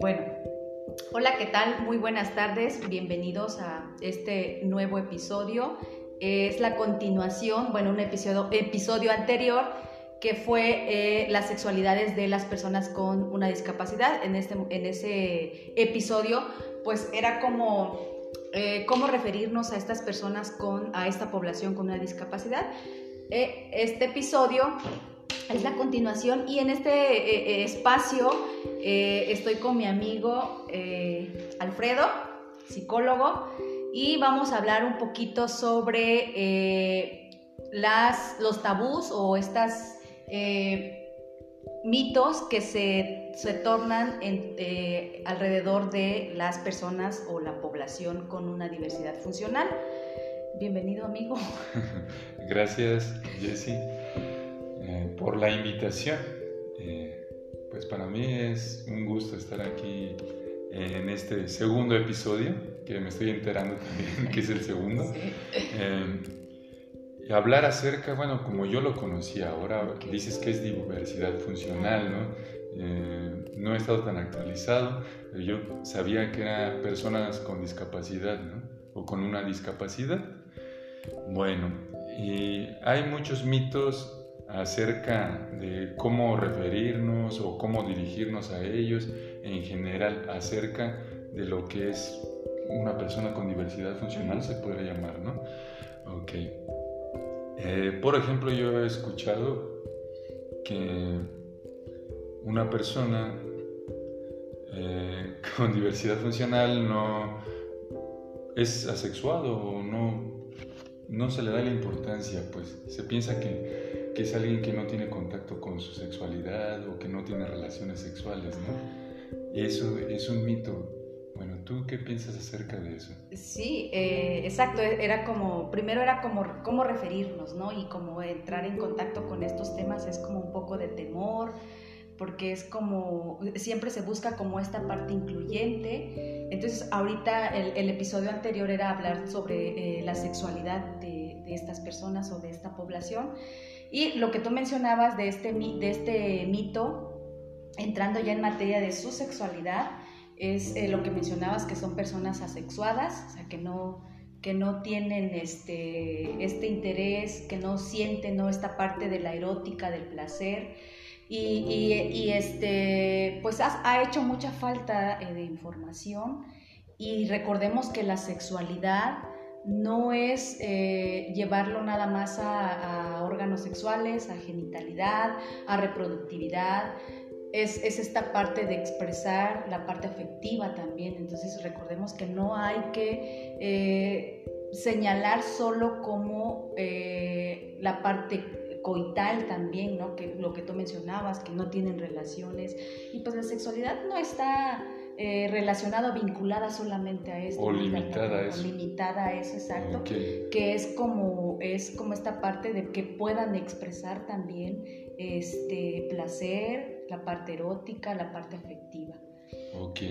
Bueno, hola, ¿qué tal? Muy buenas tardes, bienvenidos a este nuevo episodio. Es la continuación, bueno, un episodio, episodio anterior que fue eh, las sexualidades de las personas con una discapacidad. En, este, en ese episodio, pues era como eh, cómo referirnos a estas personas con, a esta población con una discapacidad. Eh, este episodio es la continuación y en este espacio estoy con mi amigo Alfredo, psicólogo, y vamos a hablar un poquito sobre las, los tabús o estas eh, mitos que se, se tornan eh, alrededor de las personas o la población con una diversidad funcional. Bienvenido amigo. Gracias Jessy eh, por la invitación. pues para mí es un gusto estar aquí en este segundo episodio, que me estoy enterando también que es el segundo. Sí hablar acerca, bueno, como yo lo conocía ahora, dices que es diversidad funcional, ¿no? Eh, no he estado tan actualizado, pero yo sabía que eran personas con discapacidad, ¿no? O con una discapacidad. Bueno, y hay muchos mitos acerca de cómo referirnos o cómo dirigirnos a ellos, en general acerca de lo que es una persona con diversidad funcional, se podría llamar, ¿no? Ok. Eh, por ejemplo, yo he escuchado que una persona eh, con diversidad funcional no es asexuado o no, no se le da la importancia, pues se piensa que, que, es alguien que no tiene contacto con su sexualidad o que no tiene relaciones sexuales, ¿no? Eso es un mito bueno, ¿tú qué piensas acerca de eso? Sí, eh, exacto, era como, primero era como cómo referirnos, ¿no? Y como entrar en contacto con estos temas es como un poco de temor, porque es como, siempre se busca como esta parte incluyente. Entonces, ahorita el, episodio anterior era hablar sobre eh, la sexualidad de, de, estas personas o de esta población. Y lo que tú mencionabas de este, de este mito, entrando ya en materia de su sexualidad, es eh, lo que mencionabas, que son personas asexuadas, o sea, que no, que no tienen este, este interés, que no sienten ¿no? esta parte de la erótica, del placer. Y, este, pues ha, hecho mucha falta eh, de información y recordemos que la sexualidad no es eh, llevarlo nada más a, a, órganos sexuales, a genitalidad, a reproductividad, es, esta parte de expresar la parte afectiva también. Entonces recordemos que no hay que eh, señalar solo como eh, la parte coital también, ¿no? Que lo que tú mencionabas, que no tienen relaciones. Y pues la sexualidad no está eh, relacionada o vinculada solamente a esto. O limitada a eso. O limitada a eso, exacto. Que es como, es como esta parte de que puedan expresar también este placer, la parte erótica, la parte afectiva. Ok.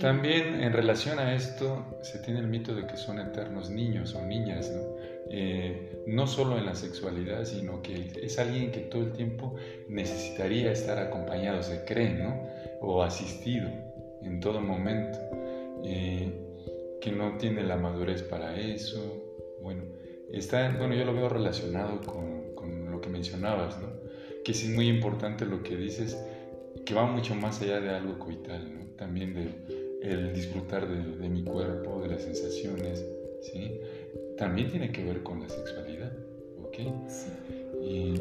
También en relación a esto se tiene el mito de que son eternos niños o niñas, ¿no? Eh, no solo en la sexualidad, sino que es alguien que todo el tiempo necesitaría estar acompañado, se cree, ¿no? O asistido en todo momento, eh, que no tiene la madurez para eso. Bueno, está, bueno, yo lo veo relacionado con, con lo que mencionabas, ¿no? que sí es muy importante lo que dices, que va mucho más allá de algo coital, ¿no? También de el disfrutar de, mi cuerpo, de las sensaciones, ¿sí? También tiene que ver con la sexualidad, ¿ok? Y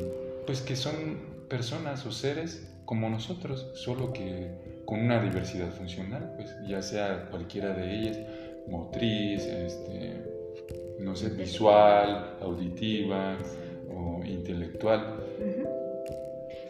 pues que son personas o seres como nosotros, solo que con una diversidad funcional, pues ya sea cualquiera de ellas, motriz, este, no sé, visual, auditiva o intelectual.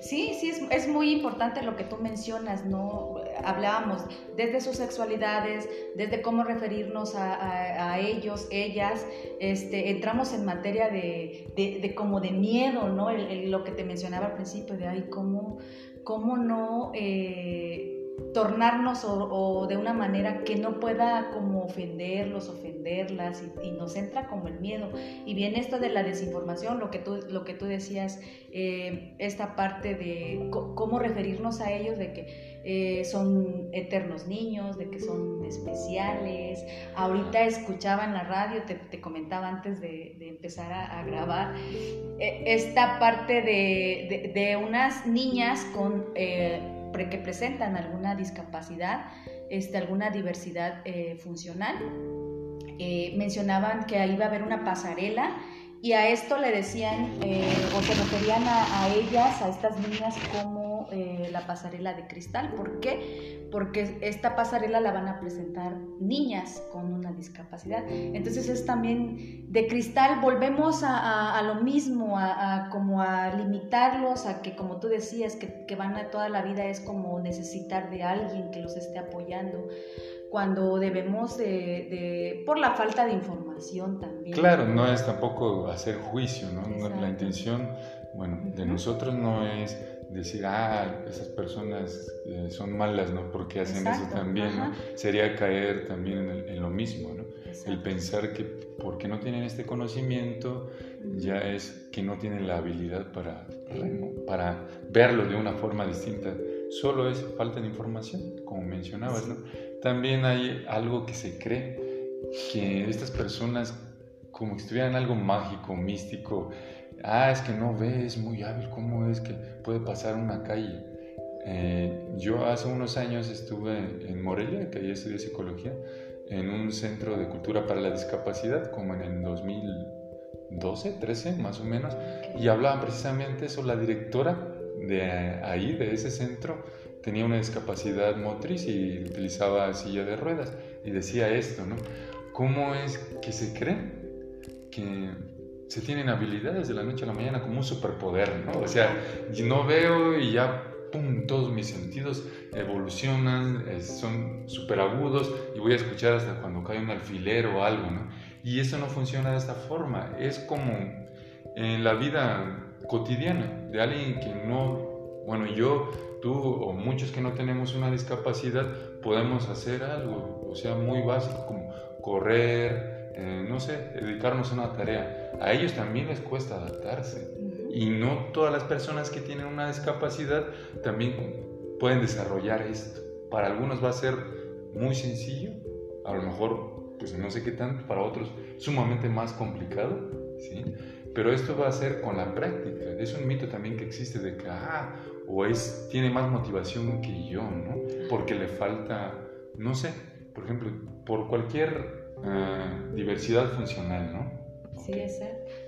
Sí, sí, es, es, muy importante lo que tú mencionas, ¿no? Hablábamos desde sus sexualidades, desde cómo referirnos a, ellos, ellas, este, entramos en materia de, de, como de miedo, ¿no? lo que te mencionaba al principio, de, ay, cómo, cómo no... Eh, tornarnos o, de una manera que no pueda como ofenderlos, ofenderlas y, nos entra como el miedo. Y viene esto de la desinformación, lo que tú, lo que tú decías, eh, esta parte de cómo referirnos a ellos, de que eh, son eternos niños, de que son especiales. Ahorita escuchaba en la radio, te, comentaba antes de, empezar a, grabar, eh, esta parte de, unas niñas con, que presentan alguna discapacidad, este, alguna diversidad funcional. mencionaban que ahí iba a haber una pasarela y a esto le decían o se referían a, a ellas, a estas niñas, como eh, la pasarela de cristal. ¿Por qué? Porque esta pasarela la van a presentar niñas con una discapacidad. Entonces es también de cristal, volvemos a, lo mismo, a, como a limitarlos, a que como tú decías, que, van a toda la vida es como necesitar de alguien que los esté apoyando cuando debemos de, por la falta de información también. Claro, no es tampoco hacer juicio, ¿no? La intención, bueno, de nosotros no es decir, ah, esas personas eh, son malas, ¿no? Porque hacen eso también, ¿no? Sería caer también en, lo mismo, ¿no? El pensar que porque no tienen este conocimiento, ya es que no tienen la habilidad para, para verlo de una forma distinta. Solo es falta de información, como mencionabas, ¿no? También hay algo que se cree, que estas personas como que estuvieran algo mágico, místico, ah, es que no ve, es muy hábil, ¿cómo es que puede pasar una calle? Eh, yo hace unos años estuve en Morelia, que ahí estudié psicología, en un centro de cultura para la discapacidad, como en el 2012, 13 más o menos, y hablaban precisamente sobre la directora de ahí, de ese centro, tenía una discapacidad motriz y utilizaba silla de ruedas, y decía esto, ¿no? ¿Cómo es que se cree que se tienen habilidades de la noche a la mañana como un superpoder, ¿no? O sea, no veo y ya, ¡pum!, todos mis sentidos evolucionan, son súper agudos y voy a escuchar hasta cuando cae un alfiler o algo, ¿no? Y eso no funciona de esta forma, es como en la vida cotidiana de alguien que no, bueno, yo, tú o muchos que no tenemos una discapacidad, podemos hacer algo, o sea, muy básico como correr, eh, no sé, dedicarnos a una tarea. A ellos también les cuesta adaptarse. Y no todas las personas que tienen una discapacidad también pueden desarrollar esto. Para algunos va a ser muy sencillo, a lo mejor, pues no sé qué tanto, para otros sumamente más complicado, ¿sí? Pero esto va a ser con la práctica. Es un mito también que existe de que, ah, o es, tiene más motivación que yo, ¿no? Porque le falta, no sé, por ejemplo, por cualquier Ah, diversidad funcional, ¿no? Sí, es,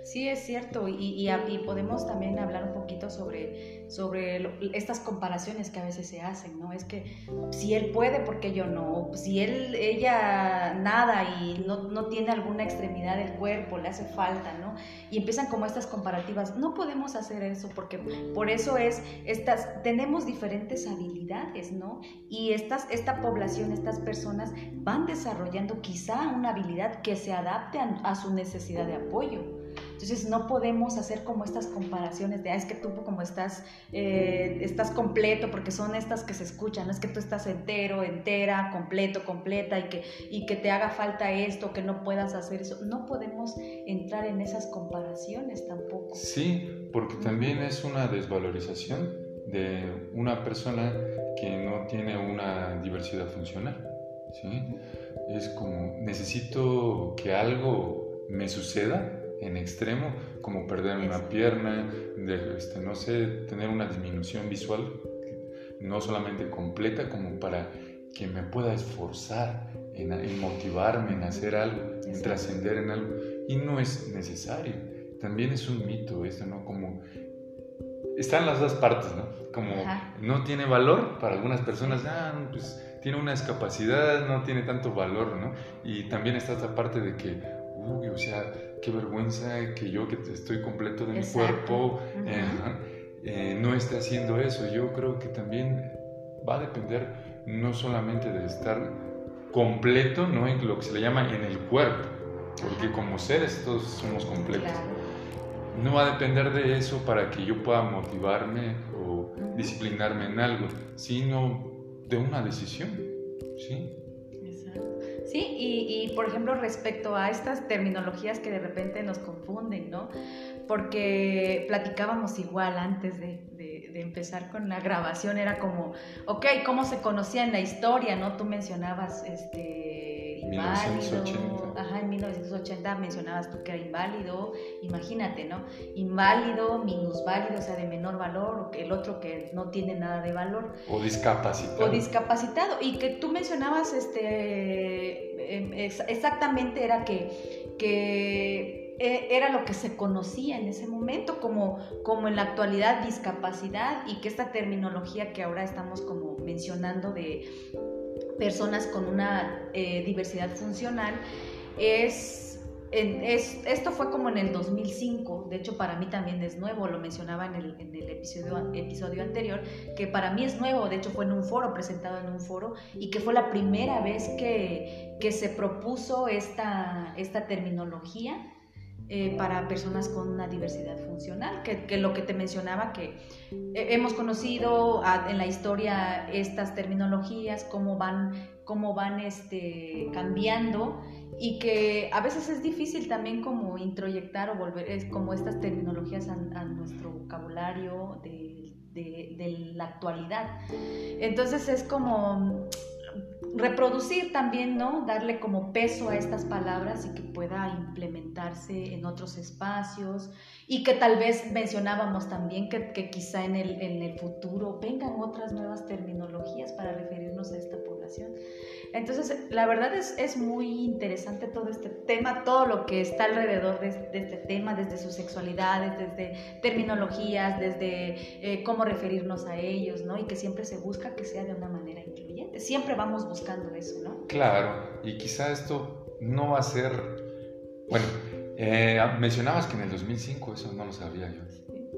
sí, es cierto. Y, y, podemos también hablar un poquito sobre, sobre estas comparaciones que a veces se hacen, ¿no? Es que si él puede, ¿por qué yo no? Si él, ella nada y no, no tiene alguna extremidad del cuerpo, le hace falta, ¿no? Y empiezan como estas comparativas. No podemos hacer eso porque por eso es, estas, tenemos diferentes habilidades, ¿no? Y estas, esta población, estas personas van desarrollando quizá una habilidad que se adapte a su necesidad de apoyo. Entonces no podemos hacer como estas comparaciones de, ah, es que tú como estás, eh, estás completo, porque son estas que se escuchan, es que tú estás entero, entera, completo, completa, y que, y que te haga falta esto, que no puedas hacer eso. No podemos entrar en esas comparaciones tampoco. Sí, porque también es una desvalorización de una persona que no tiene una diversidad funcional. ¿sí? Es como, necesito que algo me suceda en extremo, como perder una pierna, de, este, no sé, tener una disminución visual, no solamente completa, como para que me pueda esforzar en, motivarme, en hacer algo, en trascender en algo. Y no es necesario. También es un mito esto, ¿no? Como están las dos partes, ¿no? Como no tiene valor para algunas personas, ah, pues tiene una discapacidad, no tiene tanto valor, ¿no? Y también está esta parte de que, uy, o sea, qué vergüenza que yo que estoy completo de mi cuerpo eh, eh, no esté haciendo eso. Yo creo que también va a depender no solamente de estar completo, ¿no? En lo que se le llama en el cuerpo, porque como seres todos somos completos. No va a depender de eso para que yo pueda motivarme o disciplinarme en algo, sino de una decisión, ¿sí? Sí, y, y por ejemplo respecto a estas terminologías que de repente nos confunden, ¿no? Porque platicábamos igual antes de, de, empezar con la grabación, era como, ok, ¿cómo se conocía en la historia, ¿no? Tú mencionabas, este, inválido. Ajá, en 1980 mencionabas tú que era inválido, imagínate, ¿no? Inválido, minusválido, o sea, de menor valor, o que el otro que no tiene nada de valor. O discapacitado. O discapacitado. Y que tú mencionabas, este, em, exactamente era que, que e, era lo que se conocía en ese momento como, como en la actualidad discapacidad y que esta terminología que ahora estamos como mencionando de personas con una eh, diversidad funcional es, es, esto fue como en el 2005, de hecho para mí también es nuevo, lo mencionaba en el, en el episodio, episodio anterior, que para mí es nuevo, de hecho fue en un foro, presentado en un foro, y que fue la primera vez que, que se propuso esta, esta terminología eh, para personas con una diversidad funcional, que, lo que te mencionaba, que eh, hemos conocido en la historia estas terminologías, cómo van, cómo van este, cambiando y que a veces es difícil también como introyectar o volver es como estas terminologías a, nuestro vocabulario de, de la actualidad. Entonces es como reproducir también, ¿no? Darle como peso a estas palabras y que pueda implementarse en otros espacios y que tal vez mencionábamos también que, quizá en el, en el futuro vengan otras nuevas terminologías para referirnos a esta población. Entonces, la verdad es, es muy interesante todo este tema, todo lo que está alrededor de, este tema, desde sus sexualidades, desde terminologías, desde eh, cómo referirnos a ellos, ¿no? Y que siempre se busca que sea de una manera incluyente. Siempre vamos buscando eso, ¿no? Claro, y quizá esto no va a ser, bueno, eh, mencionabas que en el 2005, eso no lo sabía yo.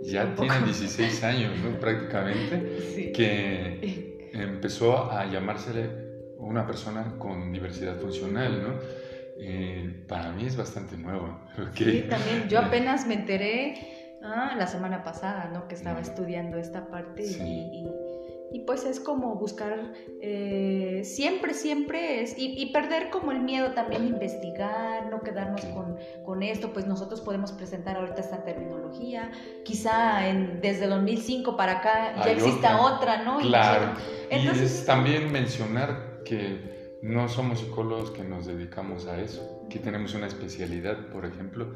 ya tiene 16 años, ¿no? Prácticamente, que empezó a llamársele una persona con diversidad funcional, ¿no? Eh, para mí es bastante nuevo. Sí, también. Yo apenas me enteré ah, la semana pasada, ¿no? Que estaba estudiando esta parte y, y, pues es como buscar eh, siempre, siempre es y, perder como el miedo también investigar, no quedarnos con, con, esto, pues nosotros podemos presentar ahorita esta terminología, quizá en, desde 2005 para acá ya exista otra, ¿no? Claro. Entonces, también mencionar que no somos psicólogos que nos dedicamos a eso, que tenemos una especialidad, por ejemplo,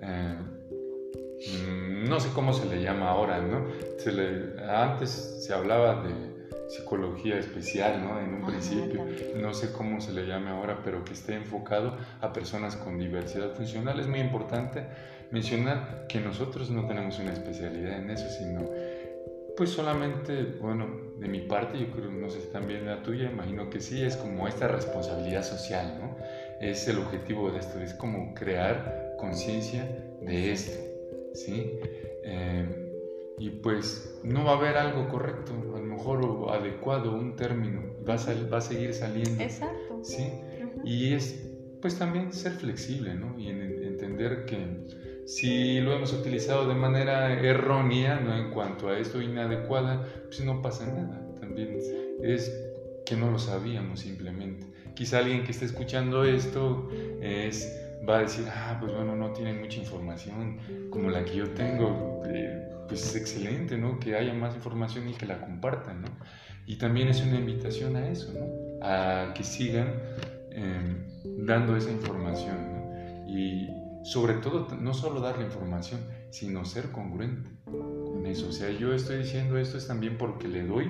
eh, no sé cómo se le llama ahora, ¿no? antes se hablaba de psicología especial, ¿no? En un principio, no sé cómo se le llame ahora, pero que esté enfocado a personas con diversidad funcional. Es muy importante mencionar que nosotros no tenemos una especialidad en eso, sino pues solamente, bueno, de mi parte, yo creo, no sé si también la tuya, imagino que sí, es como esta responsabilidad social, ¿no? Es el objetivo de esto, es como crear conciencia de esto, ¿sí? Eh, y pues no va a haber algo correcto, a lo mejor o adecuado, un término, va a, va a seguir saliendo. Exacto. ¿Sí? Y es, pues también ser flexible, ¿no? Y entender que si lo hemos utilizado de manera errónea, ¿no? En cuanto a esto inadecuada, pues no pasa nada. También es que no lo sabíamos simplemente. Quizá alguien que esté escuchando esto es, va a decir, ah, pues bueno, no tienen mucha información como la que yo tengo. Eh, pues es excelente, ¿no? Que haya más información y que la compartan, ¿no? Y también es una invitación a eso, ¿no? A que sigan em, dando esa información, ¿no? Y, sobre todo no solo dar la información, sino ser congruente con eso. O sea, yo estoy diciendo esto es también porque le doy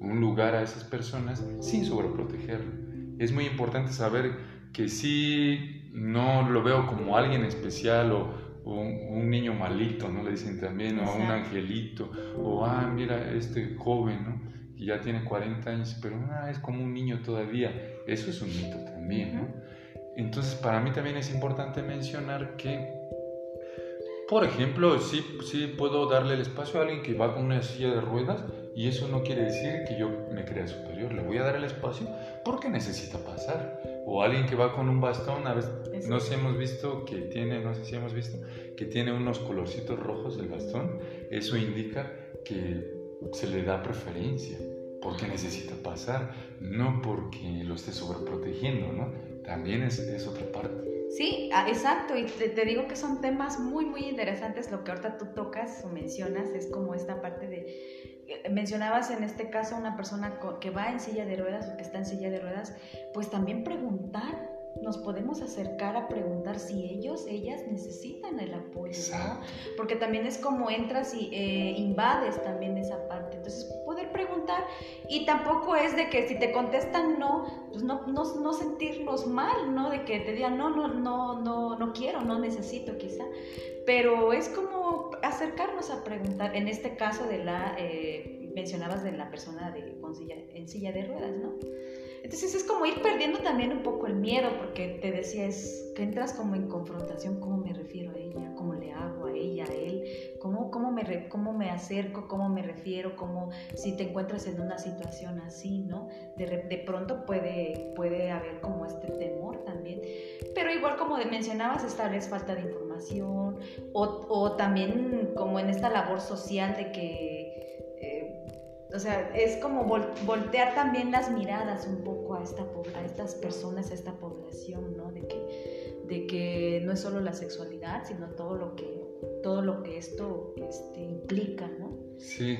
un lugar a esas personas sin sobreprotegerlo. Es muy importante saber que si no lo veo como alguien especial o, un, niño malito, ¿no? Le dicen también, o un angelito, o ah, mira, este joven, ¿no? Que ya tiene 40 años, pero ah, es como un niño todavía. Eso es un mito también, ¿no? Entonces, para mí también es importante mencionar que, por ejemplo, sí, sí puedo darle el espacio a alguien que va con una silla de ruedas y eso no quiere decir que yo me crea superior. Le voy a dar el espacio porque necesita pasar. O alguien que va con un bastón, a veces no sé, hemos visto que tiene, no sé si hemos visto, que tiene unos colorcitos rojos el bastón. Eso indica que se le da preferencia porque necesita pasar, no porque lo esté sobreprotegiendo, ¿no? También es, es otra parte. Sí, ah, exacto, y te, te, digo que son temas muy, muy interesantes. Lo que ahorita tú tocas o mencionas es como esta parte de, mencionabas en este caso una persona que va en silla de ruedas o que está en silla de ruedas, pues también preguntar nos podemos acercar a preguntar si ellos, ellas necesitan el apoyo, ¿no? Porque también es como entras y eh, invades también esa parte. Entonces, y tampoco es de que si te contestan no, pues no, no, no sentirnos mal, ¿no? De que te digan no, no, no, no, no quiero, no necesito quizá. Pero es como acercarnos a preguntar, en este caso de la, eh, mencionabas de la persona de, en silla de ruedas, ¿no? Entonces es como ir perdiendo también un poco el miedo, porque te decía, es que entras como en confrontación, cómo me refiero a ella, cómo ella, él, cómo, cómo, me, cómo me acerco, cómo me refiero, cómo si te encuentras en una situación así, ¿no? De, de pronto puede, puede haber como este temor también. Pero igual como mencionabas, esta vez falta de información, o, o también como en esta labor social de que o sea, es como voltear también las miradas un poco a, esta, a estas personas, a esta población, ¿no? De que, de que no es solo la sexualidad, sino todo lo que, todo lo que esto este, implica, ¿no? Sí,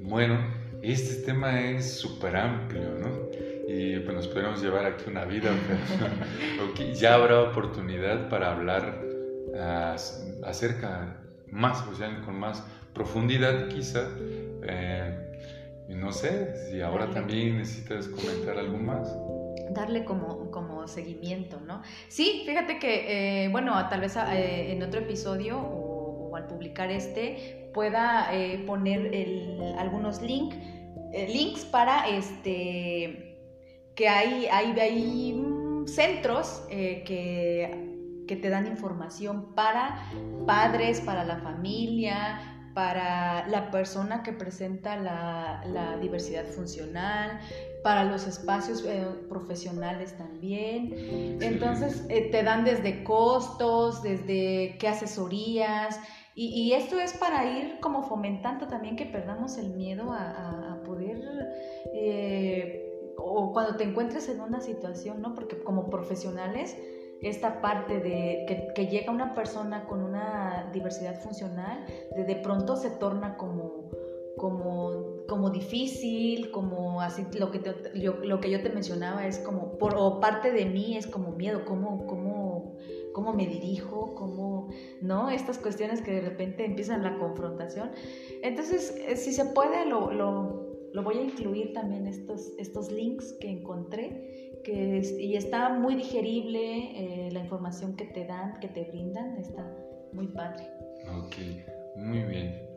bueno, este tema es súper amplio, ¿no? Y pues nos podemos llevar aquí una vida, pero ya habrá oportunidad para hablar uh, acerca más, o sea, con más profundidad quizá. Eh, no sé si ahora también necesitas comentar algo más. Darle como, como seguimiento, ¿no? Sí, fíjate que, eh, bueno, tal vez eh, en otro episodio o, al publicar este pueda eh, poner el, algunos link, links para este que hay, hay, hay centros que, que te dan información para padres, para la familia, para la persona que presenta la, diversidad funcional, para los espacios eh, profesionales también. Entonces, eh, te dan desde costos, desde qué asesorías, y, esto es para ir como fomentando también que perdamos el miedo a, poder, eh, o cuando te encuentres en una situación, ¿no? Porque como profesionales, esta parte de que, llega una persona con una diversidad funcional, de, de pronto se torna como, como, como difícil, como así, lo que, lo que yo te mencionaba es como, por, o parte de mí es como miedo, cómo, cómo, cómo me dirijo, cómo, ¿no? Estas cuestiones que de repente empiezan la confrontación. Entonces, eh, si se puede, lo, lo, lo voy a incluir también estos, estos links que encontré que y está muy digerible eh, la información que te dan, que te brindan, está muy padre. Ok, muy bien.